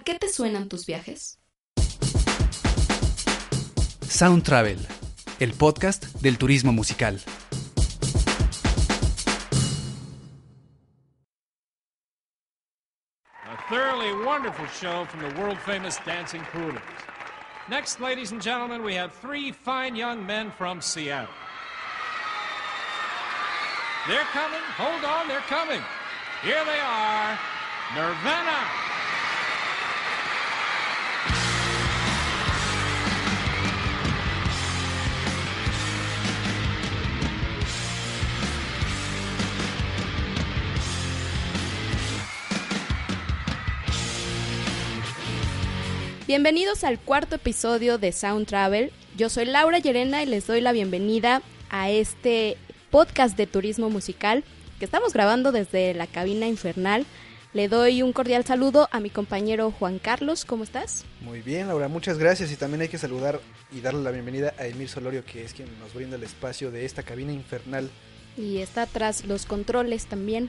¿A qué te suenan tus viajes? Sound Travel, el podcast del turismo musical. A thoroughly wonderful show from the world famous Dancing Coolers. Next, ladies and gentlemen, we have three fine young men from Seattle. They're coming. Hold on, they're coming. Here they are Nirvana. Bienvenidos al cuarto episodio de Sound Travel. Yo soy Laura Llerena y les doy la bienvenida a este podcast de turismo musical que estamos grabando desde la cabina infernal. Le doy un cordial saludo a mi compañero Juan Carlos. ¿Cómo estás? Muy bien, Laura, muchas gracias. Y también hay que saludar y darle la bienvenida a Emir Solorio, que es quien nos brinda el espacio de esta cabina infernal. Y está tras los controles también.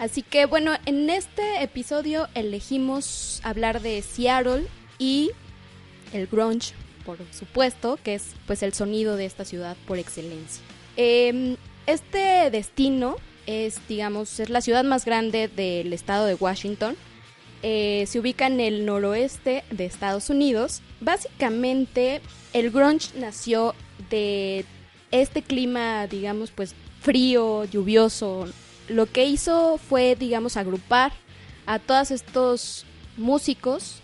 Así que bueno, en este episodio elegimos hablar de Seattle y el grunge, por supuesto, que es pues el sonido de esta ciudad por excelencia. Eh, este destino es, digamos, es la ciudad más grande del estado de Washington. Eh, se ubica en el noroeste de Estados Unidos. Básicamente, el grunge nació de este clima, digamos, pues frío, lluvioso. Lo que hizo fue, digamos, agrupar a todos estos músicos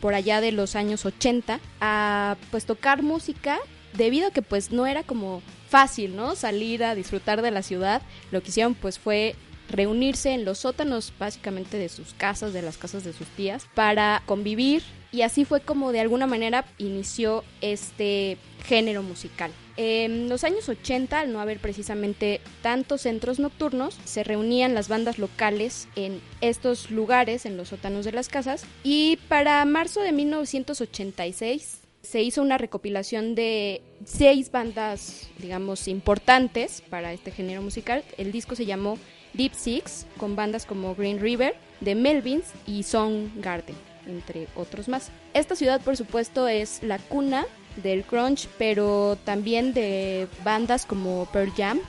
por allá de los años 80 a pues tocar música debido a que pues no era como fácil, ¿no? Salir a disfrutar de la ciudad. Lo que hicieron pues fue reunirse en los sótanos básicamente de sus casas, de las casas de sus tías, para convivir y así fue como de alguna manera inició este género musical. En los años 80, al no haber precisamente tantos centros nocturnos, se reunían las bandas locales en estos lugares, en los sótanos de las casas, y para marzo de 1986 se hizo una recopilación de seis bandas, digamos, importantes para este género musical. El disco se llamó Deep Six, con bandas como Green River, The Melvins y Song Garden, entre otros más. Esta ciudad, por supuesto, es la cuna del grunge, pero también de bandas como Pearl Jam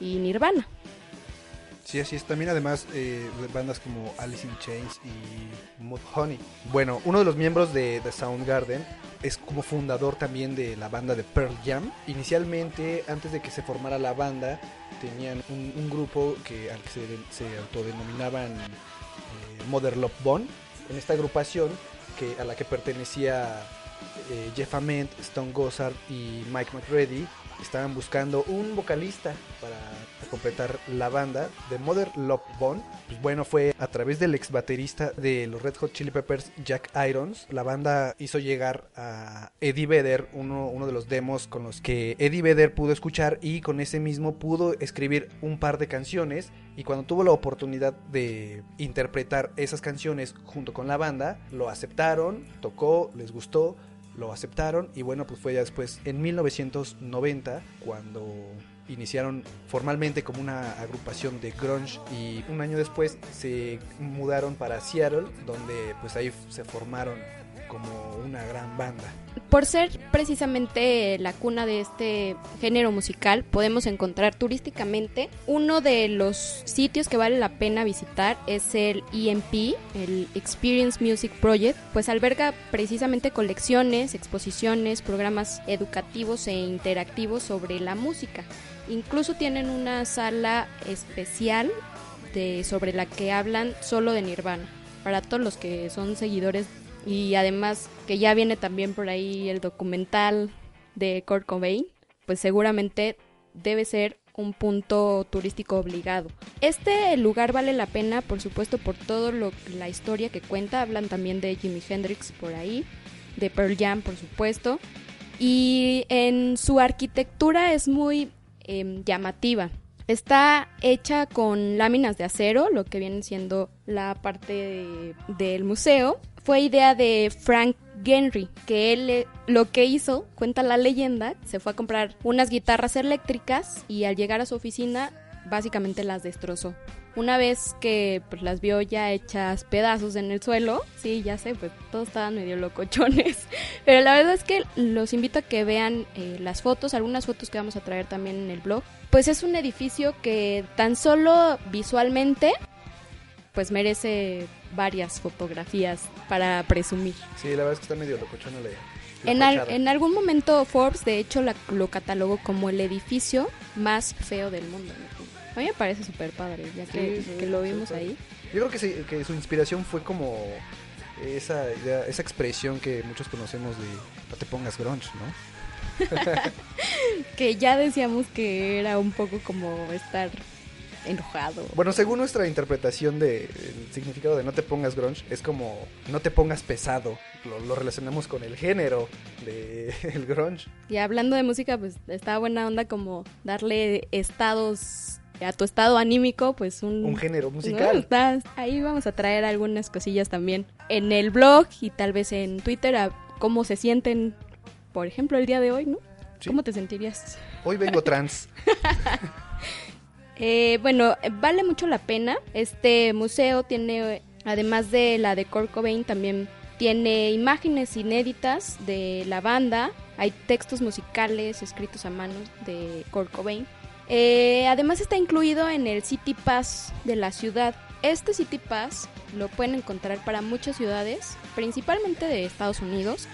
y Nirvana. Sí, así es. También además eh, bandas como Alice in Chains y Mudhoney. Bueno, uno de los miembros de The Soundgarden es como fundador también de la banda de Pearl Jam. Inicialmente, antes de que se formara la banda, tenían un, grupo que, al que se, se autodenominaban eh, Mother Love Bone. En esta agrupación, que, a la que pertenecía eh, Jeff Ament, Stone Gossard y Mike McReady, estaban buscando un vocalista para completar la banda de Mother Love Bone. Pues bueno, fue a través del ex baterista de los Red Hot Chili Peppers, Jack Irons. La banda hizo llegar a Eddie Vedder uno, uno de los demos con los que Eddie Vedder pudo escuchar y con ese mismo pudo escribir un par de canciones. Y cuando tuvo la oportunidad de interpretar esas canciones junto con la banda, lo aceptaron, tocó, les gustó lo aceptaron y bueno, pues fue ya después en 1990 cuando iniciaron formalmente como una agrupación de grunge y un año después se mudaron para Seattle donde pues ahí se formaron como una gran banda. Por ser precisamente la cuna de este género musical, podemos encontrar turísticamente uno de los sitios que vale la pena visitar es el EMP, el Experience Music Project, pues alberga precisamente colecciones, exposiciones, programas educativos e interactivos sobre la música. Incluso tienen una sala especial de, sobre la que hablan solo de Nirvana. Para todos los que son seguidores y además que ya viene también por ahí el documental de Kurt Cobain, pues seguramente debe ser un punto turístico obligado. Este lugar vale la pena, por supuesto, por todo lo la historia que cuenta. Hablan también de Jimi Hendrix por ahí, de Pearl Jam, por supuesto. Y en su arquitectura es muy eh, llamativa. Está hecha con láminas de acero, lo que viene siendo la parte de, del museo. Fue idea de Frank Henry, que él lo que hizo, cuenta la leyenda, se fue a comprar unas guitarras eléctricas y al llegar a su oficina básicamente las destrozó. Una vez que pues, las vio ya hechas pedazos en el suelo, sí, ya sé, pues todos estaban medio locochones. Pero la verdad es que los invito a que vean eh, las fotos, algunas fotos que vamos a traer también en el blog. Pues es un edificio que tan solo visualmente, pues merece varias fotografías para presumir. Sí, la verdad es que está medio locochón la, la En, al- fachada. en algún momento Forbes, de hecho, la- lo catalogó como el edificio más feo del mundo. A mí me parece súper padre, ya que, Sí, sí, que lo vimos ahí. Yo creo que, sí, que su inspiración fue como esa idea, esa expresión que muchos conocemos de no te pongas grunge, ¿no? Que ya decíamos que era un poco como estar enojado. Bueno, según nuestra interpretación del significado de no te pongas grunge, es como no te pongas pesado. Lo, lo relacionamos con el género del grunge. Y hablando de música, pues está buena onda como darle estados a tu estado anímico, pues un... Un género ¿no? musical. Está- ahí vamos a traer algunas cosillas también en el blog y tal vez en Twitter a cómo se sienten, por ejemplo, el día de hoy, ¿no? Sí. ¿Cómo te sentirías? Hoy vengo trans. Eh, bueno, vale mucho la pena. Este museo tiene, además de la de Kurt también tiene imágenes inéditas de la banda. Hay textos musicales escritos a mano de Kurt. Eh, además está incluido en el City Pass de la ciudad. Este City Pass lo pueden encontrar para muchas ciudades, principalmente de Estados Unidos,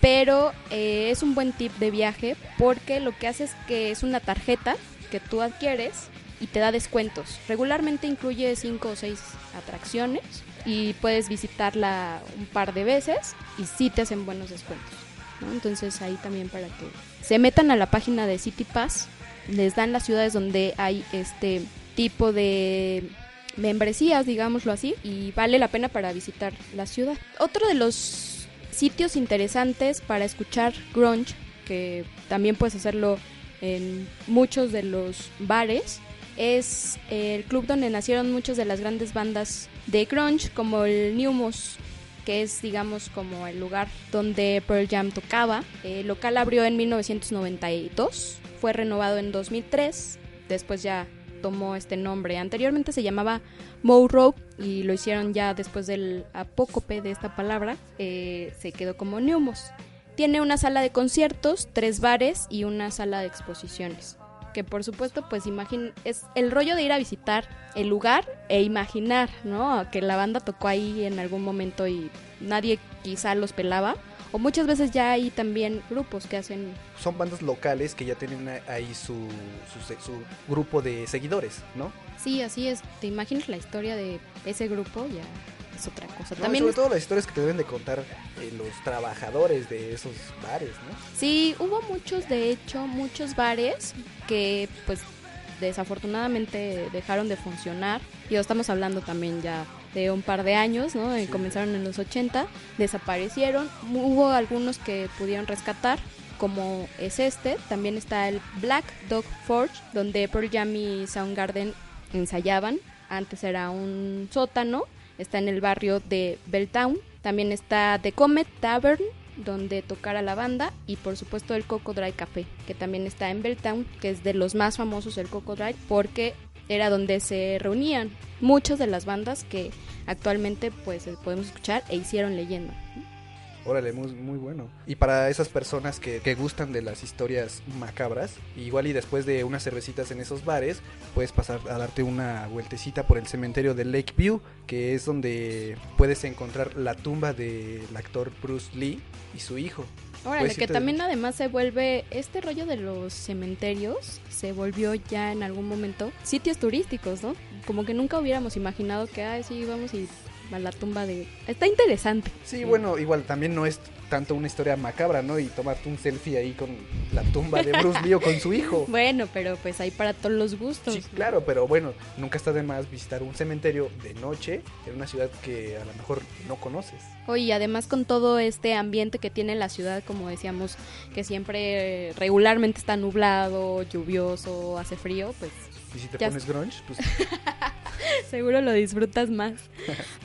pero eh, es un buen tip de viaje porque lo que hace es que es una tarjeta que tú adquieres y te da descuentos. Regularmente incluye 5 o 6 atracciones y puedes visitarla un par de veces y sí te hacen buenos descuentos. ¿no? Entonces ahí también para que se metan a la página de City Pass, les dan las ciudades donde hay este tipo de membresías, digámoslo así, y vale la pena para visitar la ciudad. Otro de los sitios interesantes para escuchar grunge, que también puedes hacerlo en muchos de los bares, es el club donde nacieron muchas de las grandes bandas de grunge, como el Neumos, que es, digamos, como el lugar donde Pearl Jam tocaba. El local abrió en 1992, fue renovado en 2003, después ya tomó este nombre. Anteriormente se llamaba Moe Road y lo hicieron ya después del apócope de esta palabra, eh, se quedó como Neumos. Tiene una sala de conciertos, tres bares y una sala de exposiciones. Que por supuesto, pues imagín es el rollo de ir a visitar el lugar e imaginar, ¿no? Que la banda tocó ahí en algún momento y nadie quizá los pelaba. O muchas veces ya hay también grupos que hacen Son bandas locales que ya tienen ahí su, su, su grupo de seguidores, ¿no? Sí, así es. ¿Te imaginas la historia de ese grupo? Ya es otra cosa. No, También sobre todo las historias que te deben de contar eh, los trabajadores de esos bares, ¿no? Sí, hubo muchos, de hecho, muchos bares que pues desafortunadamente dejaron de funcionar. Y estamos hablando también ya de un par de años, ¿no? Eh, Sí. Comenzaron en los 80, desaparecieron. Hubo algunos que pudieron rescatar, como es este. También está el Black Dog Forge, donde Pearl Jam y Soundgarden ensayaban. Antes era un sótano. Está en el barrio de Belltown. También está The Comet Tavern, donde tocara la banda. Y por supuesto el Cocodrile Café, que también está en Belltown, que es de los más famosos el Cocodrile, porque era donde se reunían muchas de las bandas que actualmente pues podemos escuchar e hicieron leyenda. Órale, muy, muy bueno. Y para esas personas que, que gustan de las historias macabras, igual y después de unas cervecitas en esos bares, puedes pasar a darte una vueltecita por el cementerio de Lakeview, que es donde puedes encontrar la tumba del actor Bruce Lee y su hijo. Órale, que también además se vuelve, este rollo de los cementerios se volvió ya en algún momento sitios turísticos, ¿no? Como que nunca hubiéramos imaginado que, ay, sí, vamos y a la tumba de... Está interesante. Sí, bueno, igual también no es tanto una historia macabra, ¿no? Y tomarte un selfie ahí con la tumba de Bruce Lee o con su hijo. Bueno, pero pues hay para todos los gustos. Sí, claro, pero bueno, nunca está de más visitar un cementerio de noche en una ciudad que a lo mejor no conoces. Oye, y además con todo este ambiente que tiene la ciudad, como decíamos, que siempre eh, regularmente está nublado, lluvioso, hace frío, pues Y si te Ya pones grunge, pues seguro lo disfrutas más.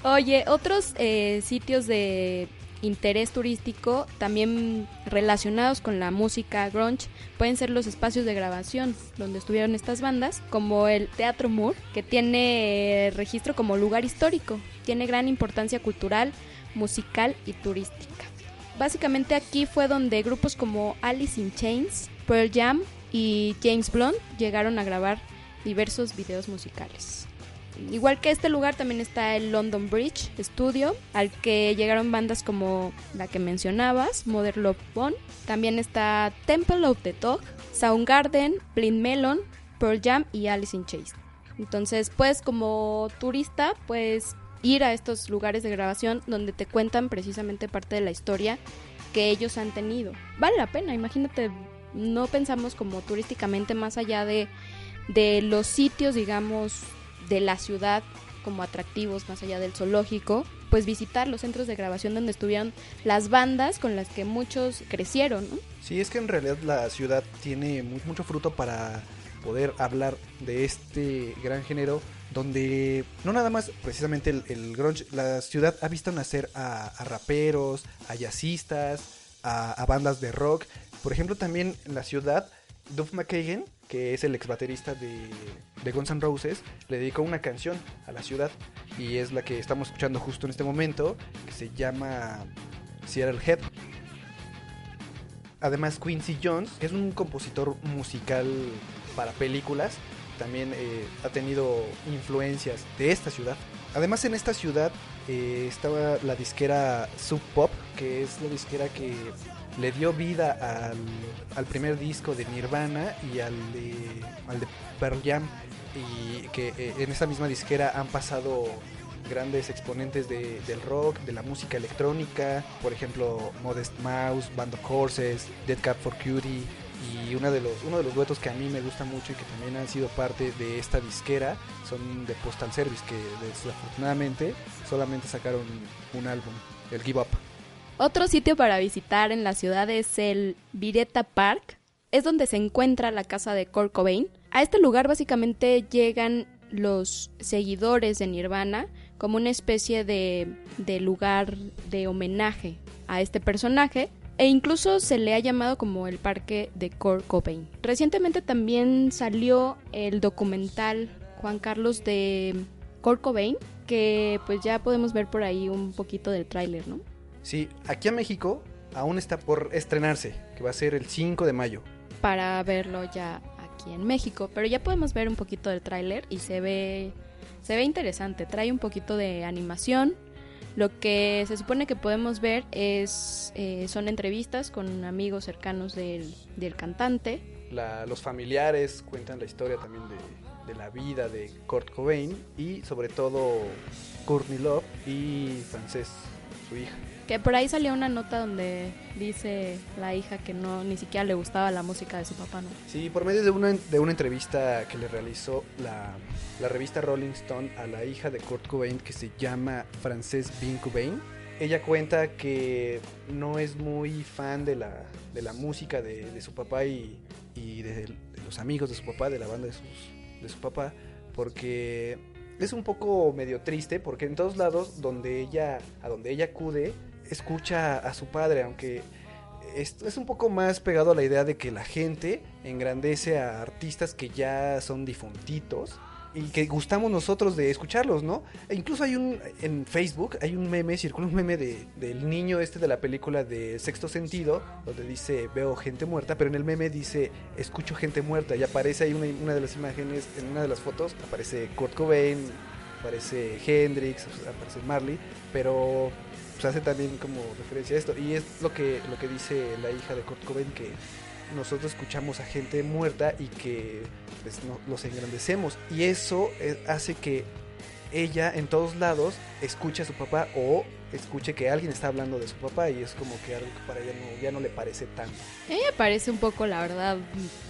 Oye, otros eh, sitios de interés turístico, también relacionados con la música grunge, pueden ser los espacios de grabación donde estuvieron estas bandas, como el Teatro Moore, que tiene registro como lugar histórico, tiene gran importancia cultural, musical y turística. Básicamente aquí fue donde grupos como Alice in Chains, Pearl Jam y James Blunt llegaron a grabar diversos videos musicales. Igual que este lugar también está el London Bridge Studio, al que llegaron bandas como la que mencionabas, Mother Love Bone. También está Temple of the Dog, Soundgarden, Blind Melon, Pearl Jam y Alice in Chains. Entonces, pues como turista, puedes ir a estos lugares de grabación donde te cuentan precisamente parte de la historia que ellos han tenido. Vale la pena, imagínate, no pensamos como turísticamente más allá de, de los sitios, digamos, de la ciudad como atractivos más allá del zoológico, pues visitar los centros de grabación donde estuvieron las bandas con las que muchos crecieron. ¿no? Sí, es que en realidad la ciudad tiene mucho fruto para poder hablar de este gran género donde no nada más precisamente el, grunge, la ciudad ha visto nacer a, raperos, a jazzistas, a, a, bandas de rock. Por ejemplo, también en la ciudad, Duff McKagan que es el ex baterista de, de Guns N' Roses, le dedicó una canción a la ciudad y es la que estamos escuchando justo en este momento, que se llama Seattle Head. Además, Quincy Jones es un compositor musical para películas, también eh, ha tenido influencias de esta ciudad. Además, en esta ciudad eh, estaba la disquera Sub Pop, que es la disquera que le dio vida al, primer disco de Nirvana y al de, al de Pearl Jam. Y que eh, en esa misma disquera han pasado grandes exponentes del rock, de la música electrónica, por ejemplo Modest Mouse, Band of Horses, Dead Cat for Cutie y uno de los uno de los duetos que a mí me gusta mucho y que también han sido parte de esta disquera son de Postal Service que desafortunadamente solamente sacaron un álbum, el Give Up. Otro sitio para visitar en la ciudad es el Vireta Park. Es donde se encuentra la casa de Kurt Cobain. A este lugar básicamente llegan los seguidores de Nirvana como una especie de, de lugar de homenaje a este personaje e incluso se le ha llamado como el parque de Kurt Cobain. Recientemente también salió el documental Juan Carlos de Kurt Cobain, que pues ya podemos ver por ahí un poquito del tráiler, ¿no? Sí, aquí a México aún está por estrenarse, que va a ser el 5 de mayo. Para verlo ya aquí en México, pero ya podemos ver un poquito del tráiler y se ve se ve interesante, trae un poquito de animación. Lo que se supone que podemos ver es eh, son entrevistas con amigos cercanos del, del cantante. los familiares cuentan la historia también de, de, la vida de Kurt Cobain y sobre todo Courtney Love y Frances, su hija. Que por ahí salió una nota donde dice la hija que no ni siquiera le gustaba la música de su papá, ¿no? Sí, por medio de una, de una entrevista que le realizó la, la revista Rolling Stone a la hija de Kurt Cobain que se llama Frances Bean Cobain. Ella cuenta que no es muy fan de la, de la música de, de su papá y, y de, de, los amigos de su papá, de la banda de, sus, de su papá, porque es un poco medio triste, porque en todos lados donde ella, a donde ella acude, escucha a su padre, aunque esto es un poco más pegado a la idea de que la gente engrandece a artistas que ya son difuntitos y que gustamos nosotros de escucharlos, ¿no? E incluso hay un, en Facebook, hay un meme, circula un meme de, del niño este de la película de Sexto Sentido, donde dice, veo gente muerta, pero en el meme dice, escucho gente muerta, y aparece ahí una, una de las imágenes, en una de las fotos, aparece Kurt Cobain, aparece Hendrix, aparece Marley, pero pues, hace también como referencia a esto. Y es lo que, lo que dice la hija de Kurt Cobain, que nosotros escuchamos a gente muerta y que pues, los engrandecemos. Y eso eh, hace que ella en todos lados escuche a su papá o escuche que alguien está hablando de su papá y es como que algo que para ella no, ya no le parece tanto. A mí me parece un poco, la verdad,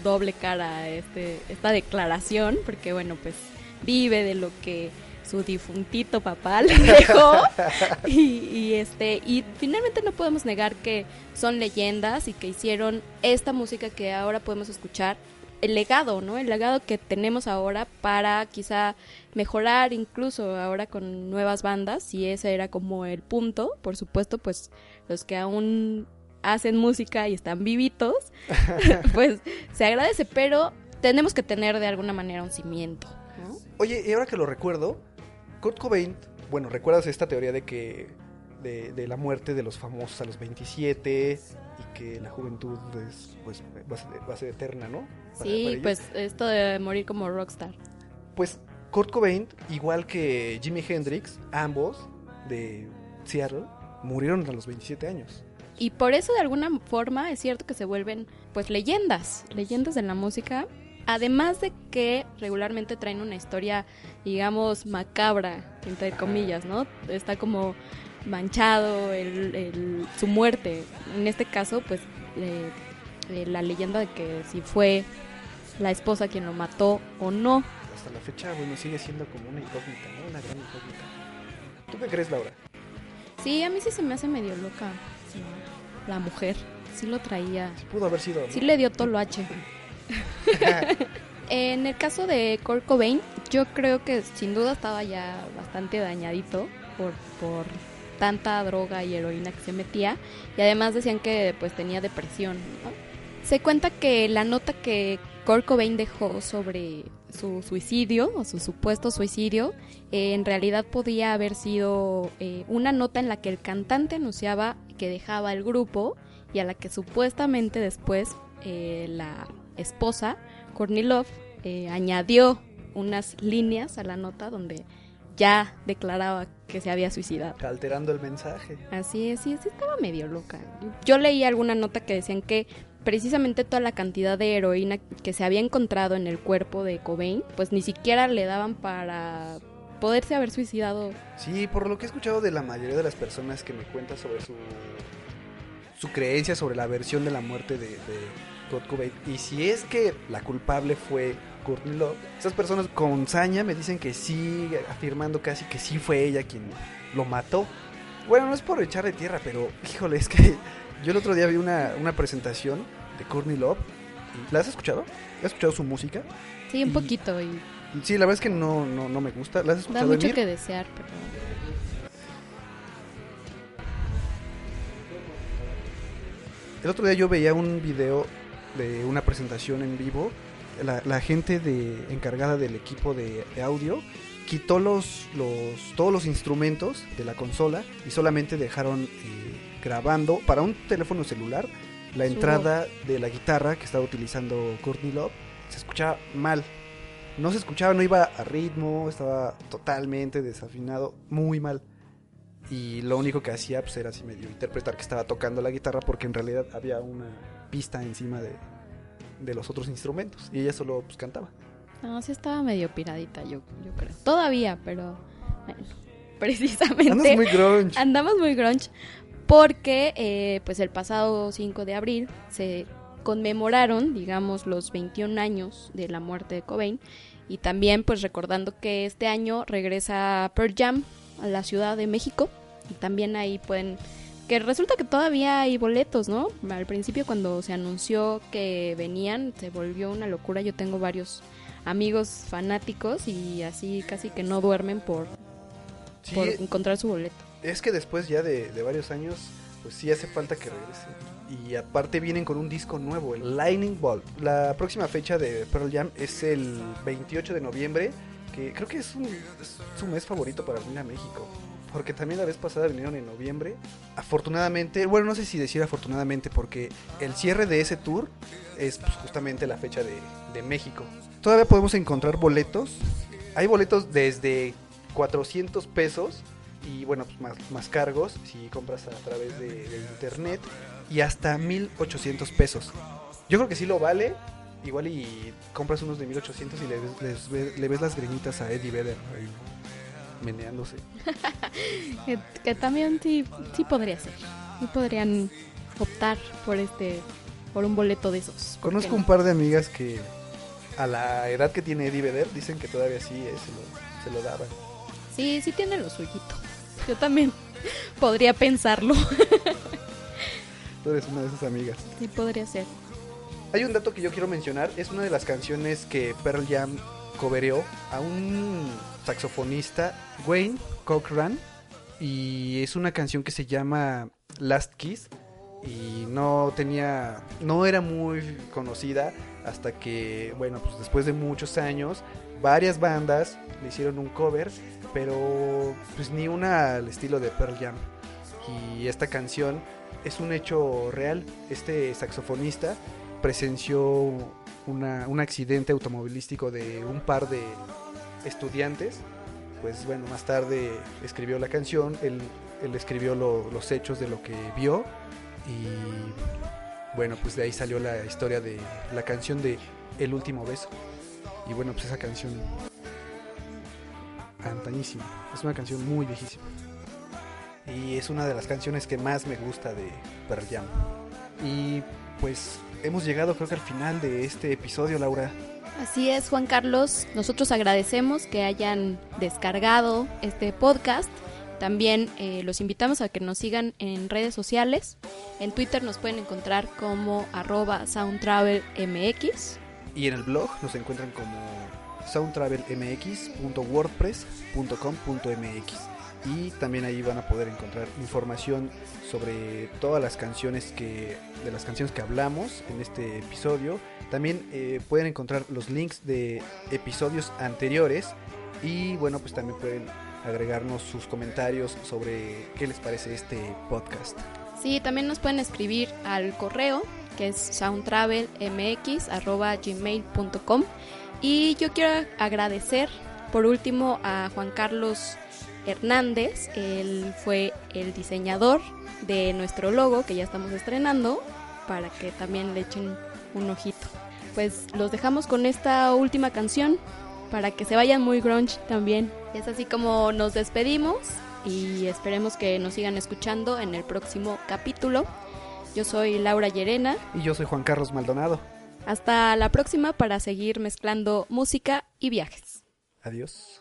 doble cara este, esta declaración, porque bueno, pues vive de lo que su difuntito papá le dejó. y, este, y finalmente no podemos negar que son leyendas y que hicieron esta música que ahora podemos escuchar el legado, ¿no? El legado que tenemos ahora para quizá mejorar incluso ahora con nuevas bandas, y ese era como el punto, por supuesto, pues los que aún hacen música y están vivitos, pues se agradece, pero tenemos que tener de alguna manera un cimiento. Oye, y ahora que lo recuerdo, Kurt Cobain, bueno, ¿recuerdas esta teoría de que de, de la muerte de los famosos a los 27 y que la juventud es, pues, va, a ser, va a ser eterna, ¿no? Para- Sí, pues esto de morir como rockstar. Pues Kurt Cobain, igual que Jimi Hendrix, ambos de Seattle, murieron a los 27 años. Y por eso de alguna forma es cierto que se vuelven pues leyendas, leyendas de la música. Además de que regularmente traen una historia, digamos, macabra, entre comillas, ¿no? Está como manchado el, el- su muerte. En este caso, pues, eh, eh, la leyenda de que si fue la esposa quien lo mató o no. Hasta la fecha, bueno, sigue siendo como una incógnita, ¿no? Una gran incógnita. ¿Tú qué crees, Laura? Sí, a mí sí se me hace medio loca sí, la mujer. Sí lo traía. Pudo haber sido, ¿no? Sí le dio toloache. en el caso de Kurt Cobain, yo creo que sin duda estaba ya bastante dañadito por, por tanta droga y heroína que se metía. Y además decían que pues tenía depresión. ¿no? Se cuenta que la nota que Kurt Cobain dejó sobre su suicidio o su supuesto suicidio eh, en realidad podía haber sido eh, una nota en la que el cantante anunciaba que dejaba el grupo y a la que supuestamente después eh, la esposa, Courtney Love, eh, añadió unas líneas a la nota donde ya declaraba que se había suicidado. Alterando el mensaje. Así es, sí, sí estaba medio loca. Yo leí alguna nota que decían que precisamente toda la cantidad de heroína que se había encontrado en el cuerpo de Cobain, pues ni siquiera le daban para poderse haber suicidado. Sí, por lo que he escuchado de la mayoría de las personas que me cuentan sobre su, su creencia sobre la versión de la muerte de, de Kurt Cobain. Y si es que la culpable fue Courtney Love, esas personas con saña me dicen que sí, afirmando casi que sí fue ella quien lo mató. Bueno, no es por echarle tierra, pero híjole, es que yo el otro día vi una, una presentación de Courtney Love. ¿La has escuchado? ¿Has escuchado su música? Sí, un Y- poquito y Sí, la verdad es que no, no, no me gusta. ¿La has da escuchado, mucho Emir? que desear, pero El otro día yo veía un video de una presentación en vivo. La, la gente de, encargada del equipo de, de audio quitó los, los, todos los instrumentos de la consola y solamente dejaron eh, grabando para un teléfono celular la entrada de la guitarra que estaba utilizando Courtney Love. Se escuchaba mal. No se escuchaba, no iba a ritmo, estaba totalmente desafinado, muy mal. Y lo único que hacía pues, era así medio interpretar que estaba tocando la guitarra porque en realidad había una pista encima de, de los otros instrumentos. Y ella solo pues, cantaba. no, sí estaba medio piradita, yo, yo creo. Todavía, pero bueno, precisamente Andas muy grunge. andamos muy grunge porque eh, pues el pasado 5 de abril se conmemoraron, digamos, los 21 años de la muerte de Cobain y también pues recordando que este año regresa Pearl Jam a la Ciudad de México también ahí pueden que resulta que todavía hay boletos, ¿no? Al principio cuando se anunció que venían se volvió una locura. Yo tengo varios amigos fanáticos y así casi que no duermen por, Sí, por encontrar su boleto. es que después ya de, de varios años, pues sí hace falta que regrese. Y aparte vienen con un disco nuevo, el Lightning Bolt. La próxima fecha de Pearl Jam es el 28 de noviembre, que creo que es, un, es su mes favorito para venir a México. Porque también la vez pasada vinieron en noviembre. Afortunadamente, bueno, no sé si decir afortunadamente, porque el cierre de ese tour es pues, justamente la fecha de, de México. Todavía podemos encontrar boletos. Hay boletos desde 400 pesos y bueno, pues más, más cargos si compras a través de, internet y hasta 1800 pesos. Yo creo que sí lo vale. Igual y compras unos de 1800 y le ves, le ves las greñitas a Eddie Vedder meneándose. Que, que también sí, sí podría ser. Sí podrían optar por este por un boleto de esos. ¿por Conozco un par de amigas que a la edad que tiene Eddie Vedder dicen que todavía sí eh, se, lo, se lo daban. Sí, sí tiene lo suyito. Yo también podría pensarlo. Tú eres una de esas amigas. Sí podría ser. Hay un dato que yo quiero mencionar, es una de las canciones que Pearl Jam cobereó a un saxofonista, Wayne Cochran, y es una canción que se llama Last Kiss y no tenía no era muy conocida hasta que bueno, pues después de muchos años varias bandas le hicieron un cover, pero pues ni una al estilo de Pearl Jam. Y esta canción es un hecho real. Este saxofonista presenció una- un accidente automovilístico de un par de estudiantes. Pues bueno, más tarde escribió la canción, él, él escribió lo- los hechos de lo que vio y bueno, pues de ahí salió la historia de la canción de El último beso. Y bueno, pues esa canción antañísima, es una canción muy viejísima. Y es una de las canciones que más me gusta de Pearl Jam. Y pues hemos llegado creo que al final de este episodio, Laura. Así es, Juan Carlos. Nosotros agradecemos que hayan descargado este podcast. También eh, los invitamos a que nos sigan en redes sociales. En Twitter nos pueden encontrar como arroba soundtravelmx. Y en el blog nos encuentran como soundtravelmx.wordpress.com.mx y también ahí van a poder encontrar información sobre todas las canciones que de las canciones que hablamos en este episodio. También eh, pueden encontrar los links de episodios anteriores y bueno pues también pueden agregarnos sus comentarios sobre qué les parece este podcast. Sí, también nos pueden escribir al correo que es soundtravelmx.gmail.com y yo quiero agradecer por último a Juan Carlos Hernández, él fue el diseñador de nuestro logo que ya estamos estrenando para que también le echen un ojito. Pues los dejamos con esta última canción para que se vayan muy grunge también. Es así como nos despedimos y esperemos que nos sigan escuchando en el próximo capítulo. Yo soy Laura Llerena. Y yo soy Juan Carlos Maldonado. Hasta la próxima para seguir mezclando música y viajes. Adiós.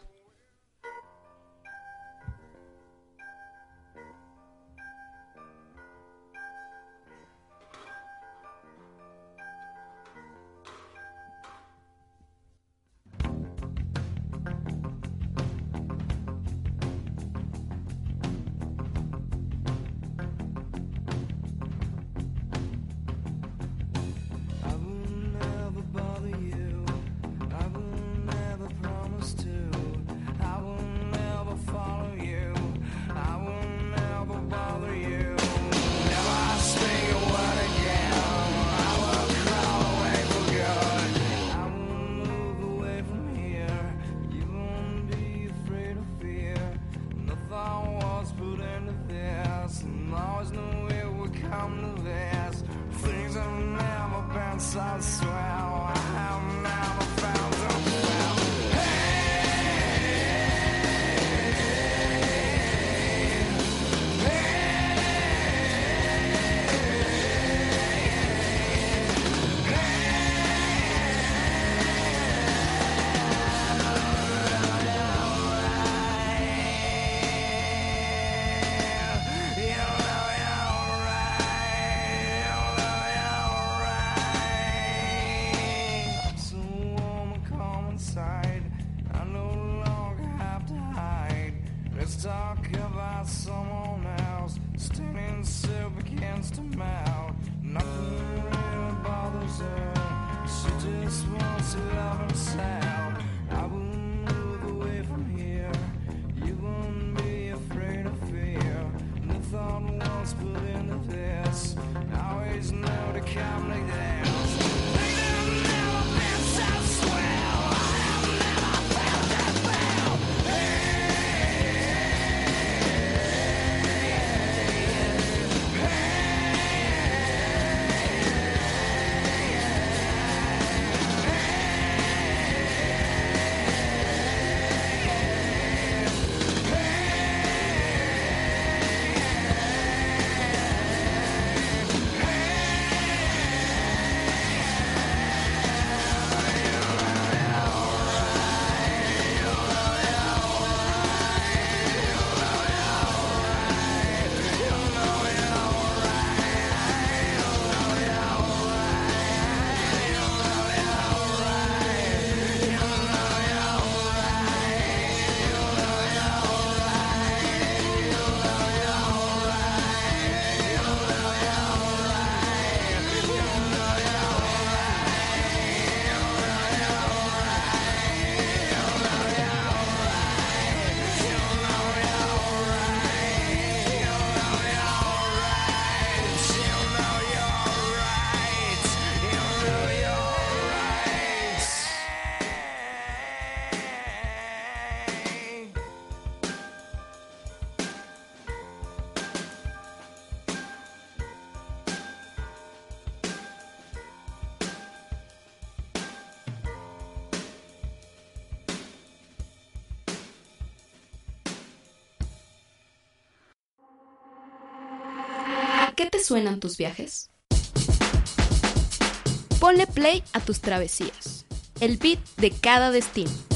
Suenan tus viajes? Ponle play a tus travesías. El beat de cada destino.